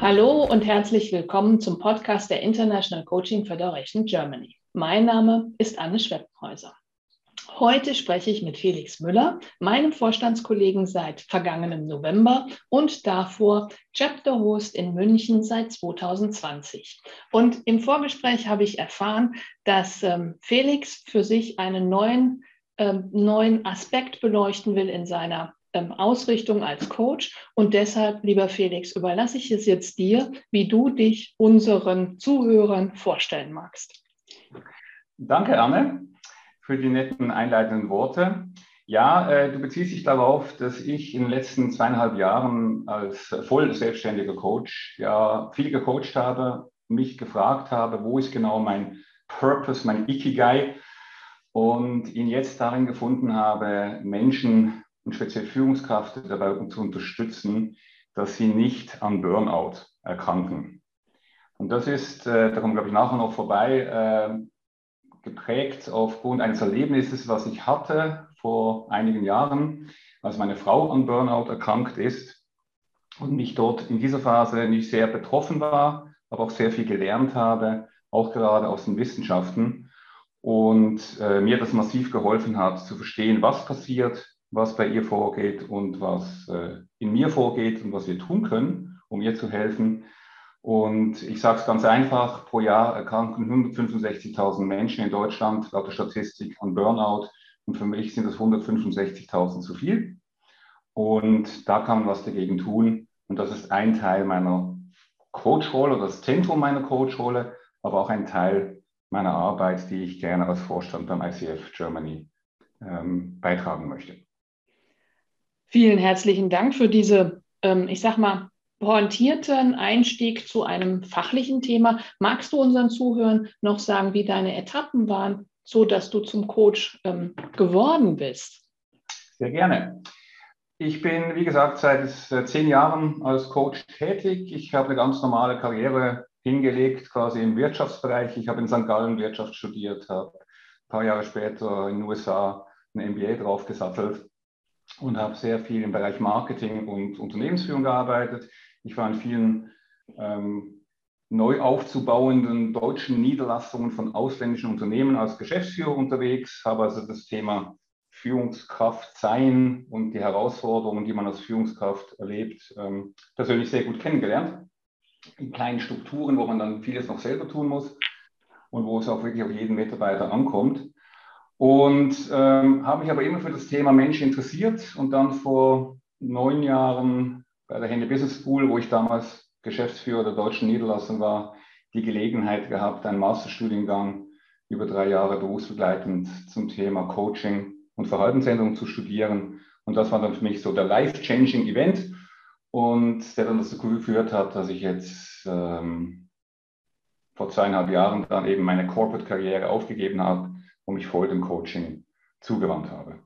Hallo und herzlich willkommen zum Podcast der International Coaching Federation Germany. Mein Name ist Anne Schweppenhäuser. Heute spreche ich mit Felix Müller, meinem Vorstandskollegen seit vergangenem November und davor Chapter Host in München seit 2020. Und im Vorgespräch habe ich erfahren, dass ähm, Felix für sich einen neuen, ähm, neuen Aspekt beleuchten will in seiner Ausrichtung als Coach. Und deshalb, lieber Felix, überlasse ich es jetzt dir, wie du dich unseren Zuhörern vorstellen magst. Danke, Anne, für die netten einleitenden Worte. Ja, äh, du beziehst dich darauf, dass ich in den letzten zweieinhalb Jahren als voll selbstständiger Coach ja viel gecoacht habe, mich gefragt habe, wo ist genau mein Purpose, mein Ikigai und ihn jetzt darin gefunden habe, Menschen und speziell Führungskräfte dabei zu unterstützen, dass sie nicht an Burnout erkranken. Und das ist, äh, da kommen glaube ich nachher noch vorbei, äh, geprägt aufgrund eines Erlebnisses, was ich hatte vor einigen Jahren, als meine Frau an Burnout erkrankt ist und mich dort in dieser Phase nicht sehr betroffen war, aber auch sehr viel gelernt habe, auch gerade aus den Wissenschaften und äh, mir das massiv geholfen hat zu verstehen, was passiert, was bei ihr vorgeht und was äh, in mir vorgeht und was wir tun können, um ihr zu helfen. Und ich sage es ganz einfach, pro Jahr erkranken 165.000 Menschen in Deutschland laut der Statistik an Burnout. Und für mich sind das 165.000 zu viel. Und da kann man was dagegen tun. Und das ist ein Teil meiner Coach-Rolle oder das Zentrum meiner Coach-Rolle, aber auch ein Teil meiner Arbeit, die ich gerne als Vorstand beim ICF Germany ähm, beitragen möchte. Vielen herzlichen Dank für diese, ähm, ich sag mal, pointierten Einstieg zu einem fachlichen Thema. Magst du unseren Zuhörern noch sagen, wie deine Etappen waren, so dass du zum Coach ähm, geworden bist? Sehr gerne. Ich bin, wie gesagt, seit zehn Jahren als Coach tätig. Ich habe eine ganz normale Karriere hingelegt, quasi im Wirtschaftsbereich. Ich habe in St. Gallen Wirtschaft studiert, habe ein paar Jahre später in den USA ein MBA draufgesattelt und habe sehr viel im Bereich Marketing und Unternehmensführung gearbeitet. Ich war in vielen ähm, neu aufzubauenden deutschen Niederlassungen von ausländischen Unternehmen als Geschäftsführer unterwegs, habe also das Thema Führungskraft sein und die Herausforderungen, die man als Führungskraft erlebt, ähm, persönlich sehr gut kennengelernt. In kleinen Strukturen, wo man dann vieles noch selber tun muss und wo es auch wirklich auf jeden Mitarbeiter ankommt. Und ähm, habe mich aber immer für das Thema Mensch interessiert und dann vor neun Jahren bei der Hände Business School, wo ich damals Geschäftsführer der deutschen Niederlassung war, die Gelegenheit gehabt, einen Masterstudiengang über drei Jahre berufsbegleitend zum Thema Coaching und Verhaltensänderung zu studieren. Und das war dann für mich so der life-changing Event und der dann dazu geführt hat, dass ich jetzt ähm, vor zweieinhalb Jahren dann eben meine Corporate-Karriere aufgegeben habe und mich voll dem Coaching zugewandt habe.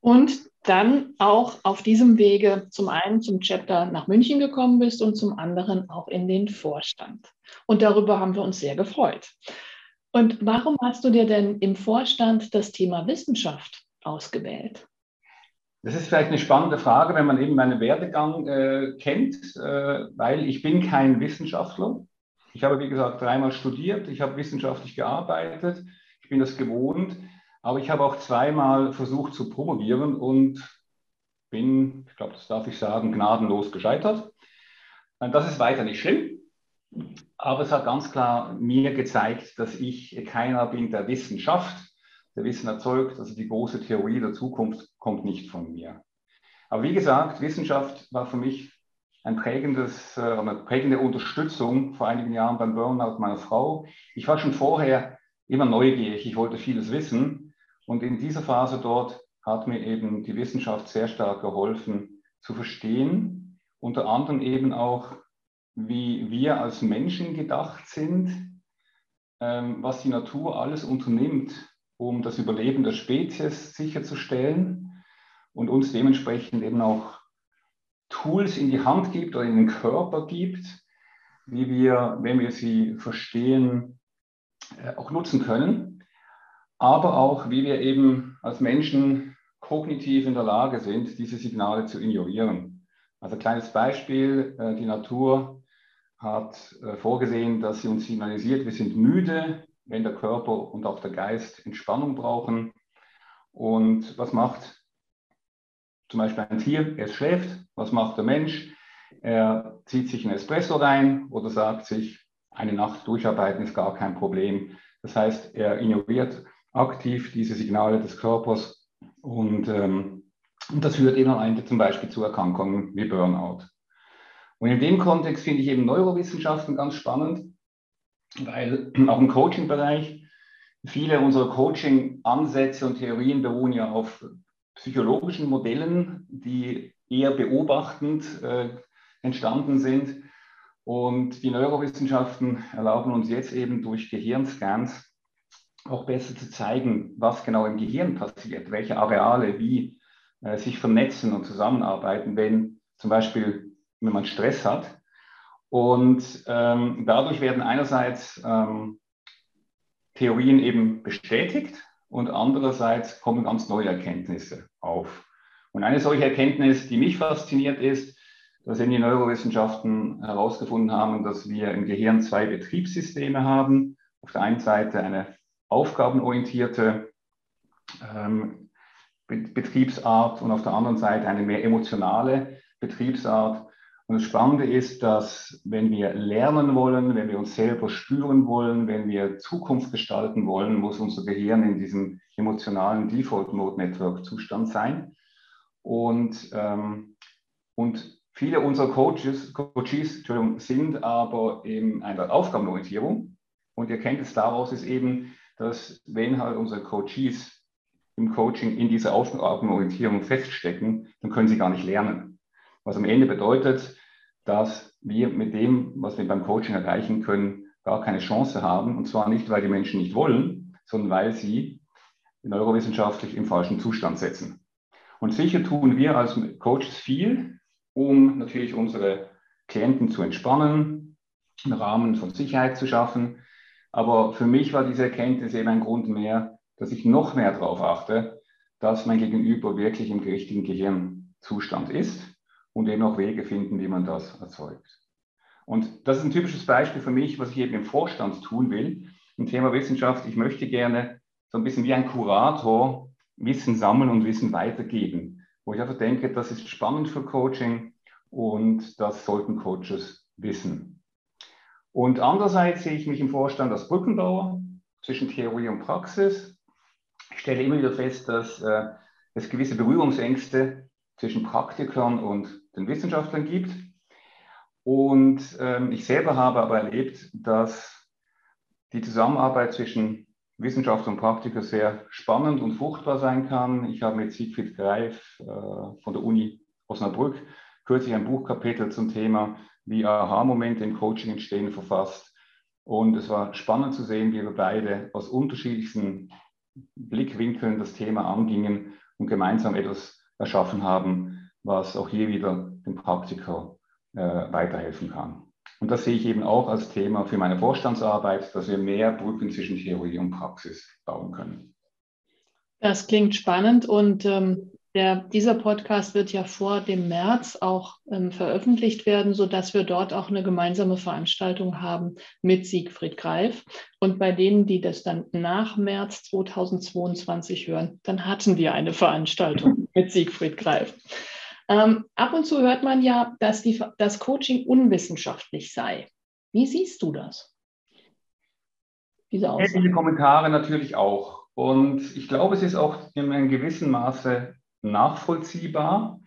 Und dann auch auf diesem Wege zum einen zum Chapter nach München gekommen bist und zum anderen auch in den Vorstand. Und darüber haben wir uns sehr gefreut. Und warum hast du dir denn im Vorstand das Thema Wissenschaft ausgewählt? Das ist vielleicht eine spannende Frage, wenn man eben meinen Werdegang äh, kennt, äh, weil ich bin kein Wissenschaftler. Ich habe, wie gesagt, dreimal studiert, ich habe wissenschaftlich gearbeitet, bin das gewohnt. Aber ich habe auch zweimal versucht zu promovieren und bin, ich glaube, das darf ich sagen, gnadenlos gescheitert. Das ist weiter nicht schlimm, aber es hat ganz klar mir gezeigt, dass ich keiner bin, der Wissen schafft, der Wissen erzeugt. Also die große Theorie der Zukunft kommt nicht von mir. Aber wie gesagt, Wissenschaft war für mich ein prägendes, äh, eine prägende Unterstützung vor einigen Jahren beim Burnout meiner Frau. Ich war schon vorher immer neugierig, ich wollte vieles wissen. Und in dieser Phase dort hat mir eben die Wissenschaft sehr stark geholfen zu verstehen, unter anderem eben auch, wie wir als Menschen gedacht sind, ähm, was die Natur alles unternimmt, um das Überleben der Spezies sicherzustellen und uns dementsprechend eben auch Tools in die Hand gibt oder in den Körper gibt, wie wir, wenn wir sie verstehen, auch nutzen können, aber auch, wie wir eben als Menschen kognitiv in der Lage sind, diese Signale zu ignorieren. Also kleines Beispiel, äh, die Natur hat äh, vorgesehen, dass sie uns signalisiert, wir sind müde, wenn der Körper und auch der Geist Entspannung brauchen. Und was macht zum Beispiel ein Tier? Es schläft. Was macht der Mensch? Er zieht sich einen Espresso rein oder sagt sich, eine Nacht durcharbeiten ist gar kein Problem. Das heißt, er ignoriert aktiv diese Signale des Körpers und, ähm, und das führt eben am Ende zum Beispiel zu Erkrankungen wie Burnout. Und in dem Kontext finde ich eben Neurowissenschaften ganz spannend, weil auch im Coaching-Bereich viele unserer Coaching-Ansätze und Theorien beruhen ja auf psychologischen Modellen, die eher beobachtend äh, entstanden sind. Und die Neurowissenschaften erlauben uns jetzt eben durch Gehirnscans auch besser zu zeigen, was genau im Gehirn passiert, welche Areale wie äh, sich vernetzen und zusammenarbeiten, wenn zum Beispiel, wenn man Stress hat. Und ähm, dadurch werden einerseits ähm, Theorien eben bestätigt und andererseits kommen ganz neue Erkenntnisse auf. Und eine solche Erkenntnis, die mich fasziniert, ist, dass in die Neurowissenschaften herausgefunden haben, dass wir im Gehirn zwei Betriebssysteme haben. Auf der einen Seite eine aufgabenorientierte ähm, Betriebsart und auf der anderen Seite eine mehr emotionale Betriebsart. Und das Spannende ist, dass wenn wir lernen wollen, wenn wir uns selber spüren wollen, wenn wir Zukunft gestalten wollen, muss unser Gehirn in diesem emotionalen Default-Mode-Network-Zustand sein. Und, ähm, und viele unserer Coaches, Coaches sind aber in einer Aufgabenorientierung. Und die Erkenntnis daraus ist eben, dass wenn halt unsere Coaches im Coaching in dieser Aufgabenorientierung feststecken, dann können sie gar nicht lernen. Was am Ende bedeutet, dass wir mit dem, was wir beim Coaching erreichen können, gar keine Chance haben. Und zwar nicht, weil die Menschen nicht wollen, sondern weil sie neurowissenschaftlich im falschen Zustand setzen. Und sicher tun wir als Coaches viel, um natürlich unsere Klienten zu entspannen, einen Rahmen von Sicherheit zu schaffen. Aber für mich war diese Erkenntnis eben ein Grund mehr, dass ich noch mehr darauf achte, dass mein Gegenüber wirklich im richtigen Gehirnzustand ist und eben auch Wege finden, wie man das erzeugt. Und das ist ein typisches Beispiel für mich, was ich eben im Vorstand tun will. Im Thema Wissenschaft, ich möchte gerne so ein bisschen wie ein Kurator Wissen sammeln und Wissen weitergeben, wo ich einfach denke, das ist spannend für Coaching und das sollten Coaches wissen. Und andererseits sehe ich mich im Vorstand als Brückenbauer zwischen Theorie und Praxis. Ich stelle immer wieder fest, dass äh, es gewisse Berührungsängste zwischen Praktikern und den Wissenschaftlern gibt. Und ähm, ich selber habe aber erlebt, dass die Zusammenarbeit zwischen Wissenschaftler und Praktiker sehr spannend und fruchtbar sein kann. Ich habe mit Siegfried Greif äh, von der Uni Osnabrück kürzlich ein Buchkapitel zum Thema, wie Aha-Momente im Coaching entstehen, verfasst. Und es war spannend zu sehen, wie wir beide aus unterschiedlichsten Blickwinkeln das Thema angingen und gemeinsam etwas erschaffen haben, was auch hier wieder dem Praktiker äh, weiterhelfen kann. Und das sehe ich eben auch als Thema für meine Vorstandsarbeit, dass wir mehr Brücken zwischen Theorie und Praxis bauen können. Das klingt spannend und ähm, der, dieser Podcast wird ja vor dem März auch ähm, veröffentlicht werden, sodass wir dort auch eine gemeinsame Veranstaltung haben mit Siegfried Greif. Und bei denen, die das dann nach März 2022 hören, dann hatten wir eine Veranstaltung mit Siegfried Greif. Ähm, ab und zu hört man ja, dass die, das Coaching unwissenschaftlich sei. Wie siehst du das? Diese, Aussage? diese Kommentare natürlich auch. Und ich glaube, es ist auch in einem gewissen Maße nachvollziehbar,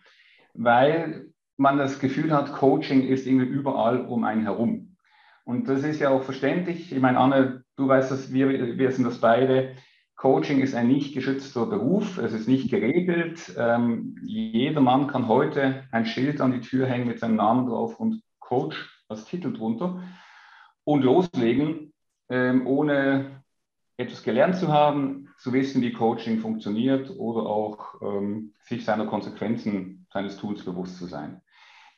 weil man das Gefühl hat, Coaching ist irgendwie überall um einen herum. Und das ist ja auch verständlich. Ich meine, Anne, du weißt das, wir, wir sind das beide. Coaching ist ein nicht geschützter Beruf, es ist nicht geregelt. Ähm, jeder Mann kann heute ein Schild an die Tür hängen mit seinem Namen drauf und Coach als Titel drunter und loslegen, ähm, ohne etwas gelernt zu haben, zu wissen, wie Coaching funktioniert oder auch ähm, sich seiner Konsequenzen seines Tools bewusst zu sein.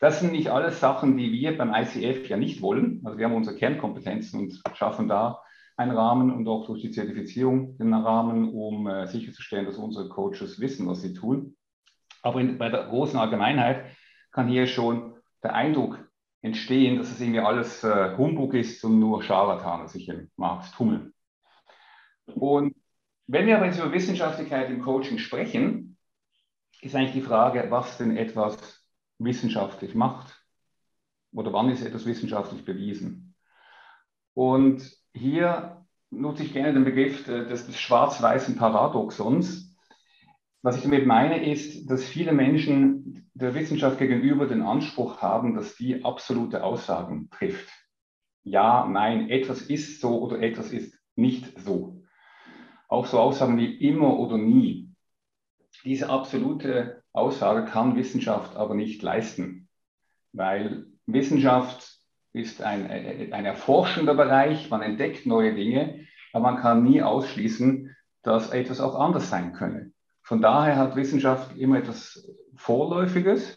Das sind nicht alles Sachen, die wir beim ICF ja nicht wollen. Also wir haben unsere Kernkompetenzen und schaffen da einen Rahmen und auch durch die Zertifizierung den Rahmen, um äh, sicherzustellen, dass unsere Coaches wissen, was sie tun. Aber in, bei der großen Allgemeinheit kann hier schon der Eindruck entstehen, dass es irgendwie alles äh, Humbug ist und nur Scharlatane sich im Markt tummeln. Und wenn wir aber jetzt über Wissenschaftlichkeit im Coaching sprechen, ist eigentlich die Frage, was denn etwas wissenschaftlich macht oder wann ist etwas wissenschaftlich bewiesen. Und hier nutze ich gerne den Begriff des, des schwarz-weißen Paradoxons. Was ich damit meine, ist, dass viele Menschen der Wissenschaft gegenüber den Anspruch haben, dass die absolute Aussagen trifft. Ja, nein, etwas ist so oder etwas ist nicht so. Auch so Aussagen wie immer oder nie. Diese absolute Aussage kann Wissenschaft aber nicht leisten, weil Wissenschaft ist ein, ein erforschender Bereich, man entdeckt neue Dinge, aber man kann nie ausschließen, dass etwas auch anders sein könne. Von daher hat Wissenschaft immer etwas Vorläufiges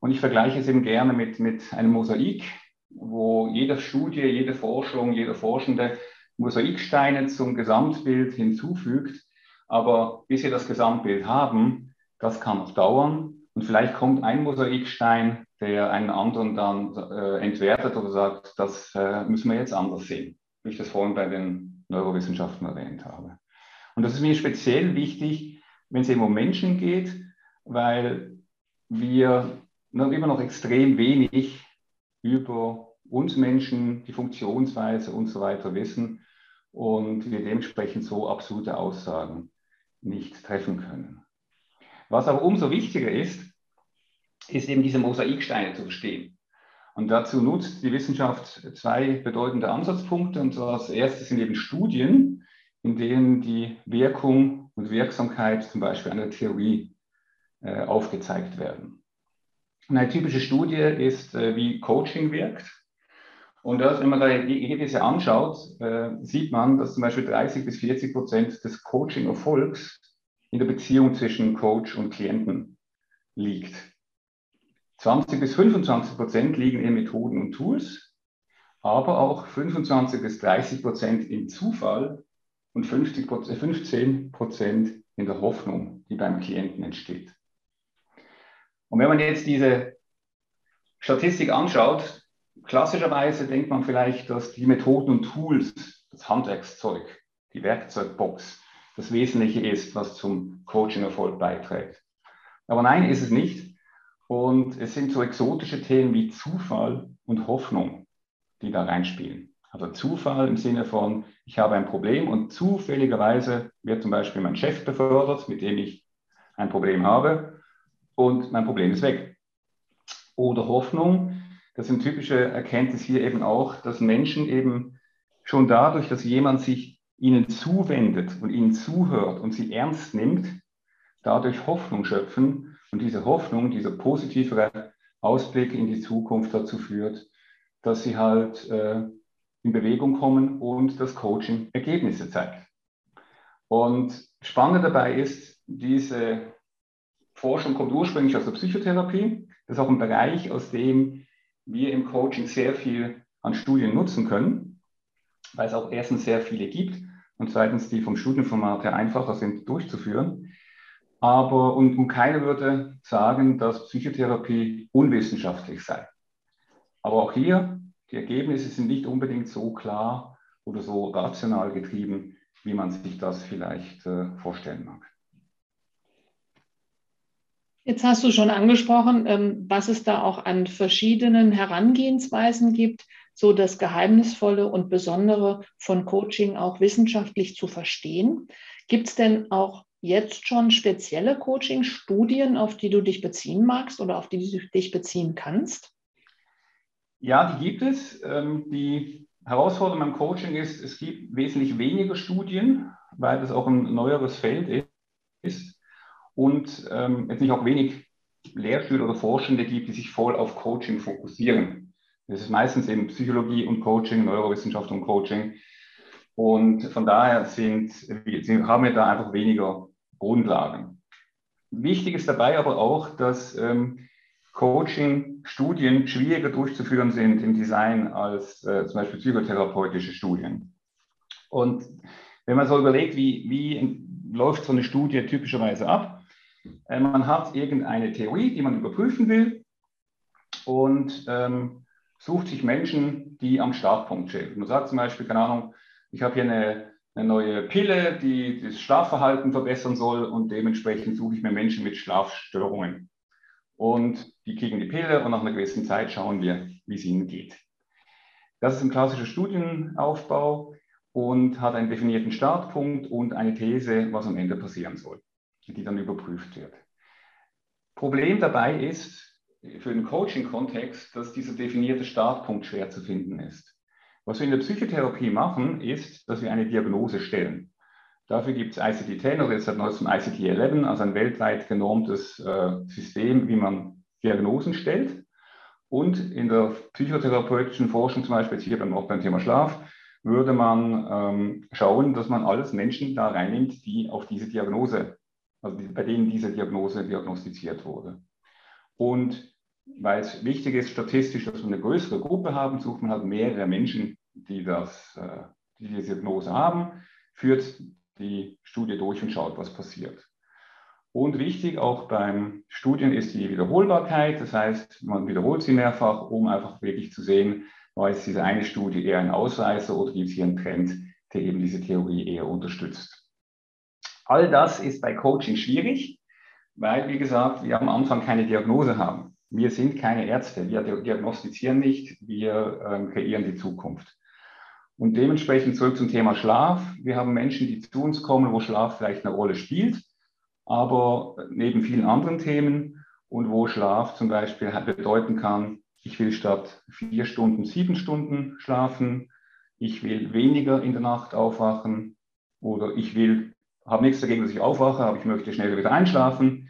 und ich vergleiche es eben gerne mit, mit einem Mosaik, wo jede Studie, jede Forschung, jeder Forschende Mosaiksteine zum Gesamtbild hinzufügt. Aber bis wir das Gesamtbild haben, das kann noch dauern. Und vielleicht kommt ein Mosaikstein, der einen anderen dann äh, entwertet oder sagt, das äh, müssen wir jetzt anders sehen, wie ich das vorhin bei den Neurowissenschaften erwähnt habe. Und das ist mir speziell wichtig, wenn es eben um Menschen geht, weil wir immer noch extrem wenig über uns Menschen, die Funktionsweise und so weiter wissen und wir dementsprechend so absolute Aussagen nicht treffen können. Was aber umso wichtiger ist, ist eben diese Mosaiksteine zu verstehen. Und dazu nutzt die Wissenschaft zwei bedeutende Ansatzpunkte. Und zwar das erste sind eben Studien, in denen die Wirkung und Wirksamkeit zum Beispiel einer Theorie äh, aufgezeigt werden. Eine typische Studie ist, äh, wie Coaching wirkt. Und das, wenn man da die Ergebnisse anschaut, äh, sieht man, dass zum Beispiel 30 bis 40 Prozent des Coaching-Erfolgs in der Beziehung zwischen Coach und Klienten liegt. 20 bis 25 Prozent liegen in Methoden und Tools, aber auch 25 bis 30 Prozent im Zufall und 50, 15 Prozent in der Hoffnung, die beim Klienten entsteht. Und wenn man jetzt diese Statistik anschaut, klassischerweise denkt man vielleicht, dass die Methoden und Tools, das Handwerkszeug, die Werkzeugbox, das Wesentliche ist, was zum Coaching-Erfolg beiträgt. Aber nein, ist es nicht. Und es sind so exotische Themen wie Zufall und Hoffnung, die da reinspielen. Also Zufall im Sinne von, ich habe ein Problem und zufälligerweise wird zum Beispiel mein Chef befördert, mit dem ich ein Problem habe und mein Problem ist weg. Oder Hoffnung, das sind typische Erkenntnis hier eben auch, dass Menschen eben schon dadurch, dass jemand sich ihnen zuwendet und ihnen zuhört und sie ernst nimmt, dadurch Hoffnung schöpfen und diese Hoffnung, dieser positivere Ausblick in die Zukunft dazu führt, dass sie halt äh, in Bewegung kommen und das Coaching Ergebnisse zeigt. Und spannend dabei ist, diese Forschung kommt ursprünglich aus der Psychotherapie. Das ist auch ein Bereich, aus dem wir im Coaching sehr viel an Studien nutzen können, weil es auch erstens sehr viele gibt und zweitens die vom Studienformat her einfacher sind durchzuführen. Aber und, und keiner würde sagen, dass Psychotherapie unwissenschaftlich sei. Aber auch hier, die Ergebnisse sind nicht unbedingt so klar oder so rational getrieben, wie man sich das vielleicht äh, vorstellen mag. Jetzt hast du schon angesprochen, ähm, was es da auch an verschiedenen Herangehensweisen gibt, so das Geheimnisvolle und Besondere von Coaching auch wissenschaftlich zu verstehen. Gibt es denn auch jetzt schon spezielle Coaching-Studien, auf die du dich beziehen magst oder auf die du dich beziehen kannst? Ja, die gibt es. Ähm, die Herausforderung beim Coaching ist, es gibt wesentlich weniger Studien, weil das auch ein neueres Feld ist und ähm, jetzt nicht auch wenig Lehrstühle oder Forschende gibt, die sich voll auf Coaching fokussieren. Das ist meistens eben Psychologie und Coaching, Neurowissenschaft und Coaching. Und von daher sind, haben wir da einfach weniger Grundlagen. Wichtig ist dabei aber auch, dass ähm, Coaching-Studien schwieriger durchzuführen sind im Design als äh, zum Beispiel psychotherapeutische Studien. Und wenn man so überlegt, wie, wie läuft so eine Studie typischerweise ab, äh, man hat irgendeine Theorie, die man überprüfen will. und ähm, sucht sich Menschen, die am Startpunkt stehen. Man sagt zum Beispiel, keine Ahnung, ich habe hier eine, eine neue Pille, die das Schlafverhalten verbessern soll und dementsprechend suche ich mir Menschen mit Schlafstörungen. Und die kriegen die Pille und nach einer gewissen Zeit schauen wir, wie es ihnen geht. Das ist ein klassischer Studienaufbau und hat einen definierten Startpunkt und eine These, was am Ende passieren soll, die dann überprüft wird. Problem dabei ist, für den Coaching-Kontext, dass dieser definierte Startpunkt schwer zu finden ist. Was wir in der Psychotherapie machen, ist, dass wir eine Diagnose stellen. Dafür gibt es ICD-10 oder jetzt seit neuestem ICD-11, also ein weltweit genormtes äh, System, wie man Diagnosen stellt. Und in der psychotherapeutischen Forschung, zum Beispiel hier beim, auch beim Thema Schlaf, würde man ähm, schauen, dass man alles Menschen da reinnimmt, die auf diese Diagnose, also die, bei denen diese Diagnose diagnostiziert wurde. Und weil es wichtig ist, statistisch, dass wir eine größere Gruppe haben, sucht man halt mehrere Menschen, die, das, äh, die diese Diagnose haben, führt die Studie durch und schaut, was passiert. Und wichtig auch beim Studien ist die Wiederholbarkeit. Das heißt, man wiederholt sie mehrfach, um einfach wirklich zu sehen, war jetzt diese eine Studie eher ein Ausreißer oder gibt es hier einen Trend, der eben diese Theorie eher unterstützt. All das ist bei Coaching schwierig, weil, wie gesagt, wir am Anfang keine Diagnose haben. Wir sind keine Ärzte, wir diagnostizieren nicht, wir ähm, kreieren die Zukunft. Und dementsprechend zurück zum Thema Schlaf. Wir haben Menschen, die zu uns kommen, wo Schlaf vielleicht eine Rolle spielt, aber neben vielen anderen Themen und wo Schlaf zum Beispiel bedeuten kann, ich will statt vier Stunden sieben Stunden schlafen, ich will weniger in der Nacht aufwachen oder ich will habe nichts dagegen, dass ich aufwache, aber ich möchte schnell wieder einschlafen.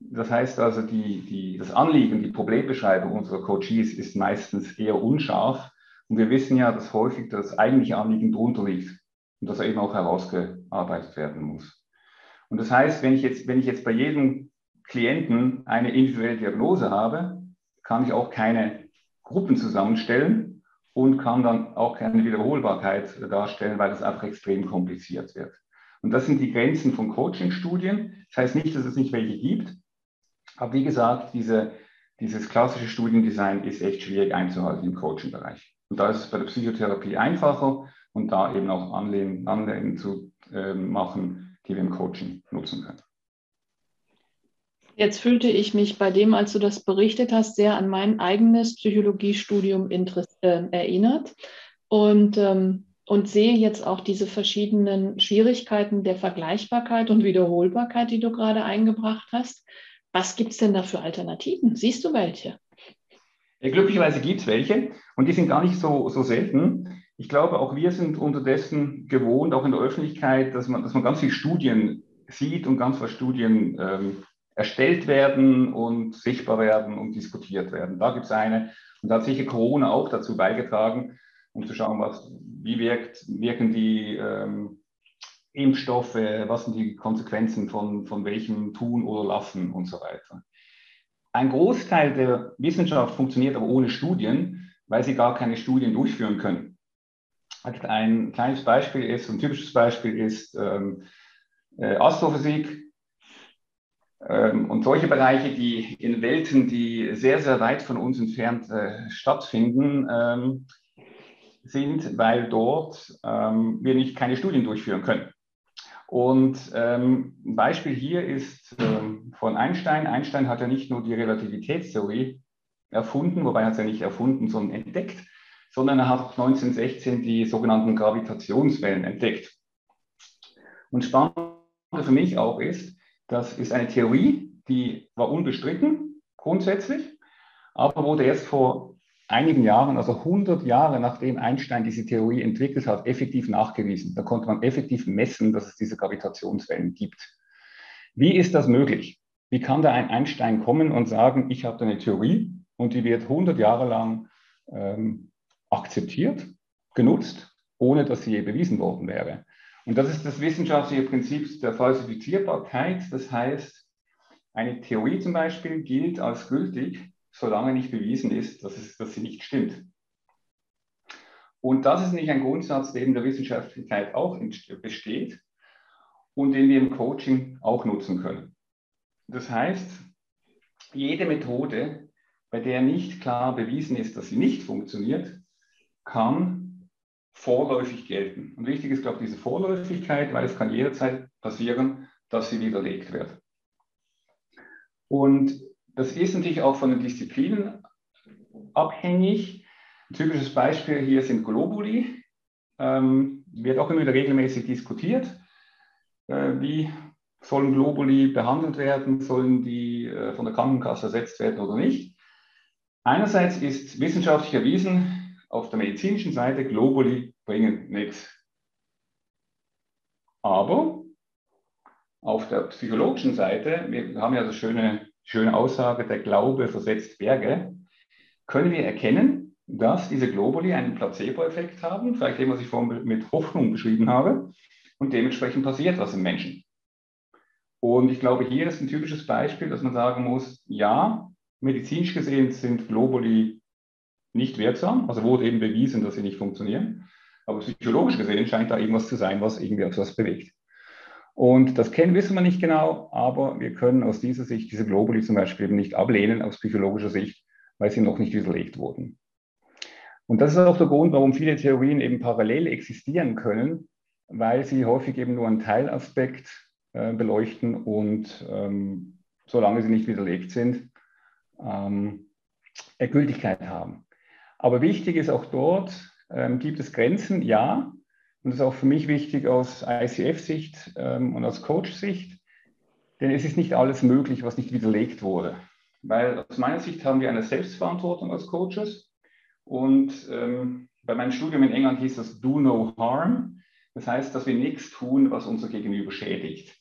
Das heißt also, die, die, das Anliegen, die Problembeschreibung unserer Coaches ist meistens eher unscharf. Und wir wissen ja, dass häufig das eigentliche Anliegen drunter liegt und das eben auch herausgearbeitet werden muss. Und das heißt, wenn ich jetzt, wenn ich jetzt bei jedem Klienten eine individuelle Diagnose habe, kann ich auch keine Gruppen zusammenstellen und kann dann auch keine Wiederholbarkeit darstellen, weil das einfach extrem kompliziert wird. Und das sind die Grenzen von Coaching-Studien. Das heißt nicht, dass es nicht welche gibt. Aber wie gesagt, diese, dieses klassische Studiendesign ist echt schwierig einzuhalten im Coaching-Bereich. Und da ist es bei der Psychotherapie einfacher und da eben auch Anlehnungen Anlehnen zu äh, machen, die wir im Coaching nutzen können. Jetzt fühlte ich mich bei dem, als du das berichtet hast, sehr an mein eigenes Psychologiestudium äh, erinnert. Und ähm, und sehe jetzt auch diese verschiedenen Schwierigkeiten der Vergleichbarkeit und Wiederholbarkeit, die du gerade eingebracht hast. Was gibt es denn da für Alternativen? Siehst du welche? Ja, glücklicherweise gibt es welche und die sind gar nicht so, so selten. Ich glaube, auch wir sind unterdessen gewohnt, auch in der Öffentlichkeit, dass man, dass man ganz viele Studien sieht und ganz viele Studien ähm, erstellt werden und sichtbar werden und diskutiert werden. Da gibt es eine und da hat sicher Corona auch dazu beigetragen, um zu schauen, was, wie wirkt, wirken die ähm, Impfstoffe, was sind die Konsequenzen von, von welchem Tun oder Lassen und so weiter. Ein Großteil der Wissenschaft funktioniert aber ohne Studien, weil sie gar keine Studien durchführen können. Ein kleines Beispiel ist, ein typisches Beispiel ist ähm, äh, Astrophysik ähm, und solche Bereiche, die in Welten, die sehr, sehr weit von uns entfernt äh, stattfinden, ähm, sind, weil dort ähm, wir nicht keine Studien durchführen können. Und ähm, ein Beispiel hier ist ähm, von Einstein. Einstein hat ja nicht nur die Relativitätstheorie erfunden, wobei er es ja nicht erfunden, sondern entdeckt, sondern er hat 1916 die sogenannten Gravitationswellen entdeckt. Und spannend für mich auch ist, das ist eine Theorie, die war unbestritten grundsätzlich, aber wurde erst vor einigen Jahren, also 100 Jahre nachdem Einstein diese Theorie entwickelt hat, effektiv nachgewiesen. Da konnte man effektiv messen, dass es diese Gravitationswellen gibt. Wie ist das möglich? Wie kann da ein Einstein kommen und sagen, ich habe eine Theorie und die wird 100 Jahre lang ähm, akzeptiert, genutzt, ohne dass sie je bewiesen worden wäre? Und das ist das wissenschaftliche Prinzip der Falsifizierbarkeit. Das heißt, eine Theorie zum Beispiel gilt als gültig, solange nicht bewiesen ist, dass, es, dass sie nicht stimmt. Und das ist nicht ein Grundsatz, der in der Wissenschaftlichkeit auch besteht und den wir im Coaching auch nutzen können. Das heißt, jede Methode, bei der nicht klar bewiesen ist, dass sie nicht funktioniert, kann vorläufig gelten. Und wichtig ist, glaube ich, diese Vorläufigkeit, weil es kann jederzeit passieren, dass sie widerlegt wird. Und das ist natürlich auch von den Disziplinen abhängig. Ein typisches Beispiel hier sind Globuli. Ähm, wird auch immer wieder regelmäßig diskutiert. Äh, wie sollen Globuli behandelt werden? Sollen die äh, von der Krankenkasse ersetzt werden oder nicht? Einerseits ist wissenschaftlich erwiesen, auf der medizinischen Seite, Globuli bringen nichts. Aber auf der psychologischen Seite, wir haben ja das schöne, schöne Aussage, der Glaube versetzt Berge, können wir erkennen, dass diese Globuli einen Placebo-Effekt haben, vielleicht dem, was ich vorhin mit Hoffnung beschrieben habe, und dementsprechend passiert was im Menschen. Und ich glaube, hier ist ein typisches Beispiel, dass man sagen muss, ja, medizinisch gesehen sind Globuli nicht wirksam, also wurde eben bewiesen, dass sie nicht funktionieren, aber psychologisch gesehen scheint da irgendwas zu sein, was irgendwie etwas bewegt. Und das kennen, wissen wir nicht genau, aber wir können aus dieser Sicht diese Globuli zum Beispiel eben nicht ablehnen aus psychologischer Sicht, weil sie noch nicht widerlegt wurden. Und das ist auch der Grund, warum viele Theorien eben parallel existieren können, weil sie häufig eben nur einen Teilaspekt äh, beleuchten und ähm, solange sie nicht widerlegt sind, ähm, Gültigkeit haben. Aber wichtig ist auch dort, ähm, gibt es Grenzen? Ja, und das ist auch für mich wichtig aus ICF-Sicht ähm, und aus Coach-Sicht, denn es ist nicht alles möglich, was nicht widerlegt wurde. Weil aus meiner Sicht haben wir eine Selbstverantwortung als Coaches. Und ähm, bei meinem Studium in England hieß das Do No Harm. Das heißt, dass wir nichts tun, was unser Gegenüber schädigt.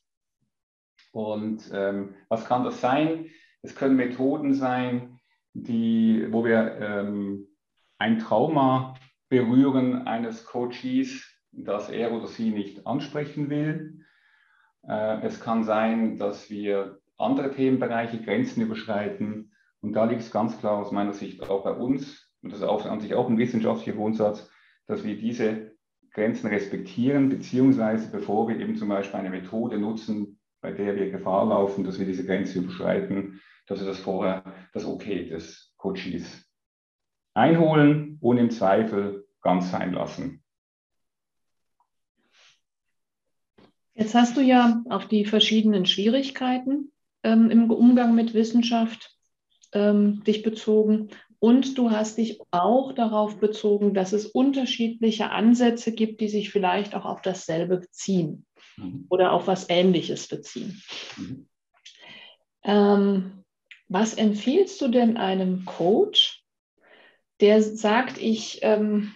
Und ähm, was kann das sein? Es können Methoden sein, die, wo wir ähm, ein Trauma berühren eines Coaches, das er oder sie nicht ansprechen will. Äh, es kann sein, dass wir andere Themenbereiche, Grenzen überschreiten. Und da liegt es ganz klar aus meiner Sicht auch bei uns, und das ist auch an sich auch ein wissenschaftlicher Grundsatz, dass wir diese Grenzen respektieren, beziehungsweise bevor wir eben zum Beispiel eine Methode nutzen, bei der wir Gefahr laufen, dass wir diese Grenze überschreiten, dass wir das vorher das Okay des Coaches einholen und im Zweifel ganz sein lassen. Jetzt hast du ja auf die verschiedenen Schwierigkeiten ähm, im Umgang mit Wissenschaft ähm, dich bezogen und du hast dich auch darauf bezogen, dass es unterschiedliche Ansätze gibt, die sich vielleicht auch auf dasselbe beziehen mhm. oder auf was Ähnliches beziehen. Mhm. Ähm, was empfiehlst du denn einem Coach, der sagt, ich ähm,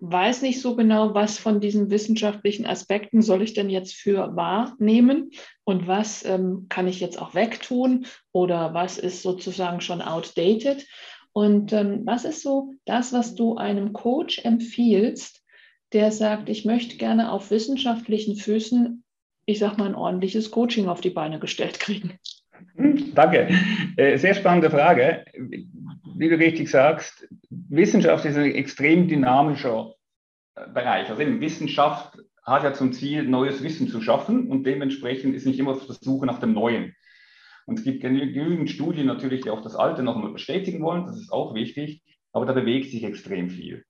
weiß nicht so genau, was von diesen wissenschaftlichen Aspekten soll ich denn jetzt für wahrnehmen und was ähm, kann ich jetzt auch wegtun oder was ist sozusagen schon outdated. Und ähm, was ist so das, was du einem Coach empfiehlst, der sagt, ich möchte gerne auf wissenschaftlichen Füßen, ich sag mal, ein ordentliches Coaching auf die Beine gestellt kriegen? Danke. Äh, sehr spannende Frage. Wie du richtig sagst, Wissenschaft ist ein extrem dynamischer äh, Bereich. Also eben Wissenschaft hat ja zum Ziel, neues Wissen zu schaffen und dementsprechend ist nicht immer das Suche nach dem Neuen. Und es gibt genügend Studien natürlich, die auch das Alte noch einmal bestätigen wollen, das ist auch wichtig, aber da bewegt sich extrem viel.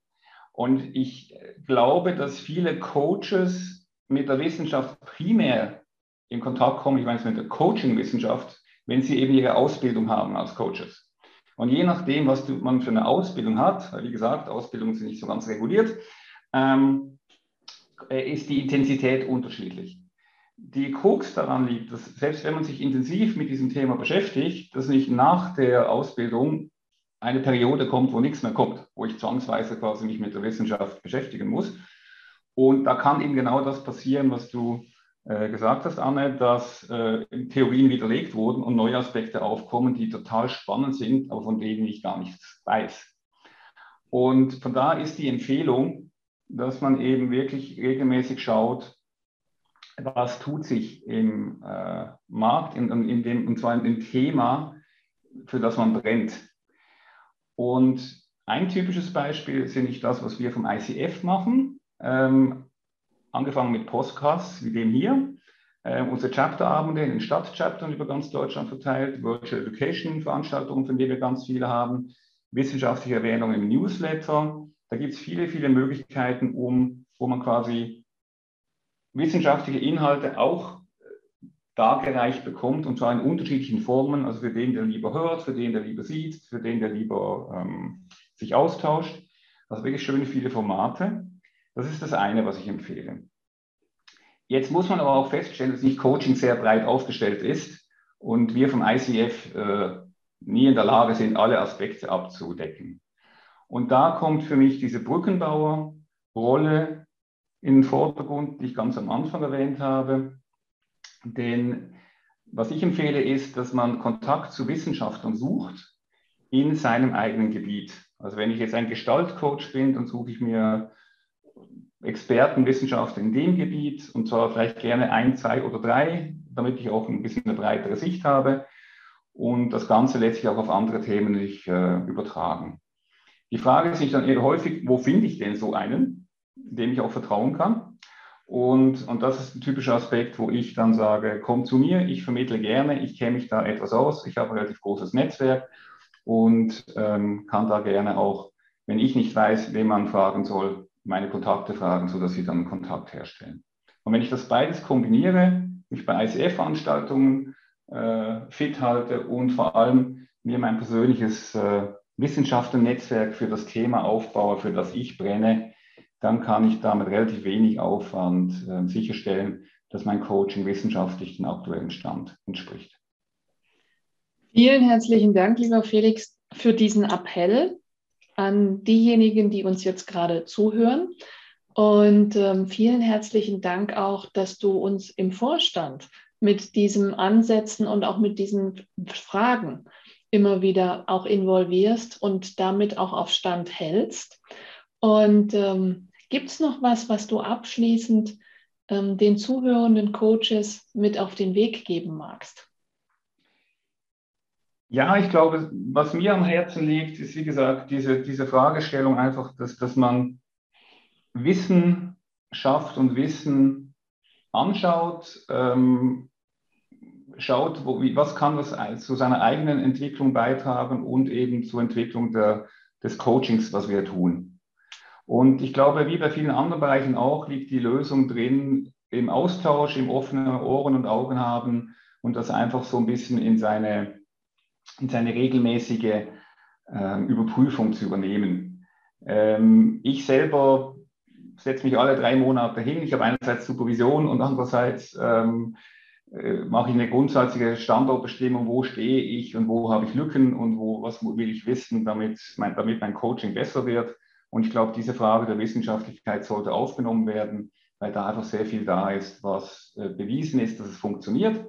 Und ich glaube, dass viele Coaches mit der Wissenschaft primär in Kontakt kommen, ich meine es mit der Coaching-Wissenschaft, wenn sie eben ihre Ausbildung haben als Coaches. Und je nachdem, was du, man für eine Ausbildung hat, wie gesagt, Ausbildungen sind nicht so ganz reguliert, ähm, äh, ist die Intensität unterschiedlich. Die Krux daran liegt, dass selbst wenn man sich intensiv mit diesem Thema beschäftigt, dass nicht nach der Ausbildung eine Periode kommt, wo nichts mehr kommt, wo ich zwangsweise quasi mich mit der Wissenschaft beschäftigen muss. Und da kann eben genau das passieren, was du gesagt hast, Anne, dass äh, Theorien widerlegt wurden und neue Aspekte aufkommen, die total spannend sind, aber von denen ich gar nichts weiß. Und von da ist die Empfehlung, dass man eben wirklich regelmäßig schaut, was tut sich im äh, Markt, in, in dem, und zwar in dem Thema, für das man brennt. Und ein typisches Beispiel ist nicht das, was wir vom ICF machen. Ähm, angefangen mit Podcasts wie dem hier, äh, unsere Chapterabende in den Stadtchaptern über ganz Deutschland verteilt, Virtual Education Veranstaltungen, von denen wir ganz viele haben, wissenschaftliche Erwähnungen im Newsletter. Da gibt es viele, viele Möglichkeiten, um, wo man quasi wissenschaftliche Inhalte auch äh, dargereicht bekommt und zwar in unterschiedlichen Formen, also für den, der lieber hört, für den, der lieber sieht, für den, der lieber ähm, sich austauscht. Also wirklich schöne viele Formate. Das ist das eine, was ich empfehle. Jetzt muss man aber auch feststellen, dass nicht Coaching sehr breit aufgestellt ist und wir vom ICF äh, nie in der Lage sind, alle Aspekte abzudecken. Und da kommt für mich diese Brückenbauerrolle in den Vordergrund, die ich ganz am Anfang erwähnt habe. Denn was ich empfehle, ist, dass man Kontakt zu Wissenschaftlern sucht in seinem eigenen Gebiet. Also wenn ich jetzt ein Gestaltcoach bin, dann suche ich mir Experten, Wissenschaftler in dem Gebiet und zwar vielleicht gerne ein, zwei oder drei, damit ich auch ein bisschen eine breitere Sicht habe. Und das Ganze lässt sich auch auf andere Themen nicht äh, übertragen. Die Frage ist sich dann eher häufig, wo finde ich denn so einen, dem ich auch vertrauen kann? Und, und das ist ein typischer Aspekt, wo ich dann sage, komm zu mir, ich vermittle gerne, ich kenne mich da etwas aus, ich habe ein relativ großes Netzwerk und ähm, kann da gerne auch, wenn ich nicht weiß, wen man fragen soll, meine Kontakte fragen, sodass sie dann Kontakt herstellen. Und wenn ich das beides kombiniere, mich bei ICF-Veranstaltungen äh, fit halte und vor allem mir mein persönliches äh, Wissenschaftlernetzwerk für das Thema aufbaue, für das ich brenne, dann kann ich damit relativ wenig Aufwand äh, sicherstellen, dass mein Coaching wissenschaftlich den aktuellen Stand entspricht. Vielen herzlichen Dank, lieber Felix, für diesen Appell an diejenigen, die uns jetzt gerade zuhören. Und ähm, vielen herzlichen Dank auch, dass du uns im Vorstand mit diesen Ansätzen und auch mit diesen Fragen immer wieder auch involvierst und damit auch auf Stand hältst. Und ähm, gibt es noch was, was du abschließend ähm, den zuhörenden Coaches mit auf den Weg geben magst? Ja, ich glaube, was mir am Herzen liegt, ist, wie gesagt, diese, diese Fragestellung einfach, dass, dass man Wissen schafft und Wissen anschaut, ähm, schaut, wo, wie, was kann das zu seiner eigenen Entwicklung beitragen und eben zur Entwicklung der, des Coachings, was wir tun. Und ich glaube, wie bei vielen anderen Bereichen auch, liegt die Lösung drin im Austausch, im offenen Ohren und Augen haben und das einfach so ein bisschen in seine in seine regelmäßige äh, Überprüfung zu übernehmen. Ähm, ich selber setze mich alle drei Monate hin. Ich habe einerseits Supervision und andererseits ähm, äh, mache ich eine grundsätzliche Standortbestimmung, wo stehe ich und wo habe ich Lücken und wo, was will ich wissen, damit mein, damit mein Coaching besser wird. Und ich glaube, diese Frage der Wissenschaftlichkeit sollte aufgenommen werden, weil da einfach sehr viel da ist, was äh, bewiesen ist, dass es funktioniert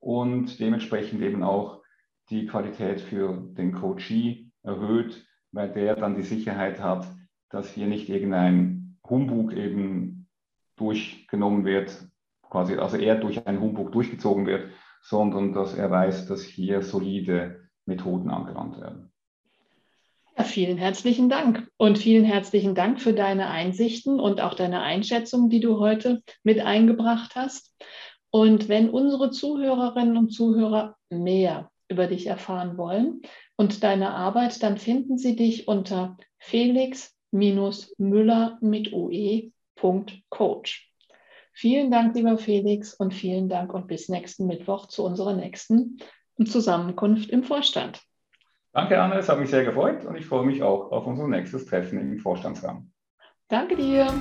und dementsprechend eben auch die Qualität für den Coachee erhöht, weil der dann die Sicherheit hat, dass hier nicht irgendein Humbug eben durchgenommen wird, quasi, also er durch einen Humbug durchgezogen wird, sondern dass er weiß, dass hier solide Methoden angewandt werden. Ja, vielen herzlichen Dank und vielen herzlichen Dank für deine Einsichten und auch deine Einschätzung, die du heute mit eingebracht hast. Und wenn unsere Zuhörerinnen und Zuhörer mehr über dich erfahren wollen und deine Arbeit, dann finden sie dich unter felix-müller mit oe.coach. Vielen Dank, lieber Felix, und vielen Dank und bis nächsten Mittwoch zu unserer nächsten Zusammenkunft im Vorstand. Danke, Anne, es hat mich sehr gefreut und ich freue mich auch auf unser nächstes Treffen im Vorstandsraum. Danke dir.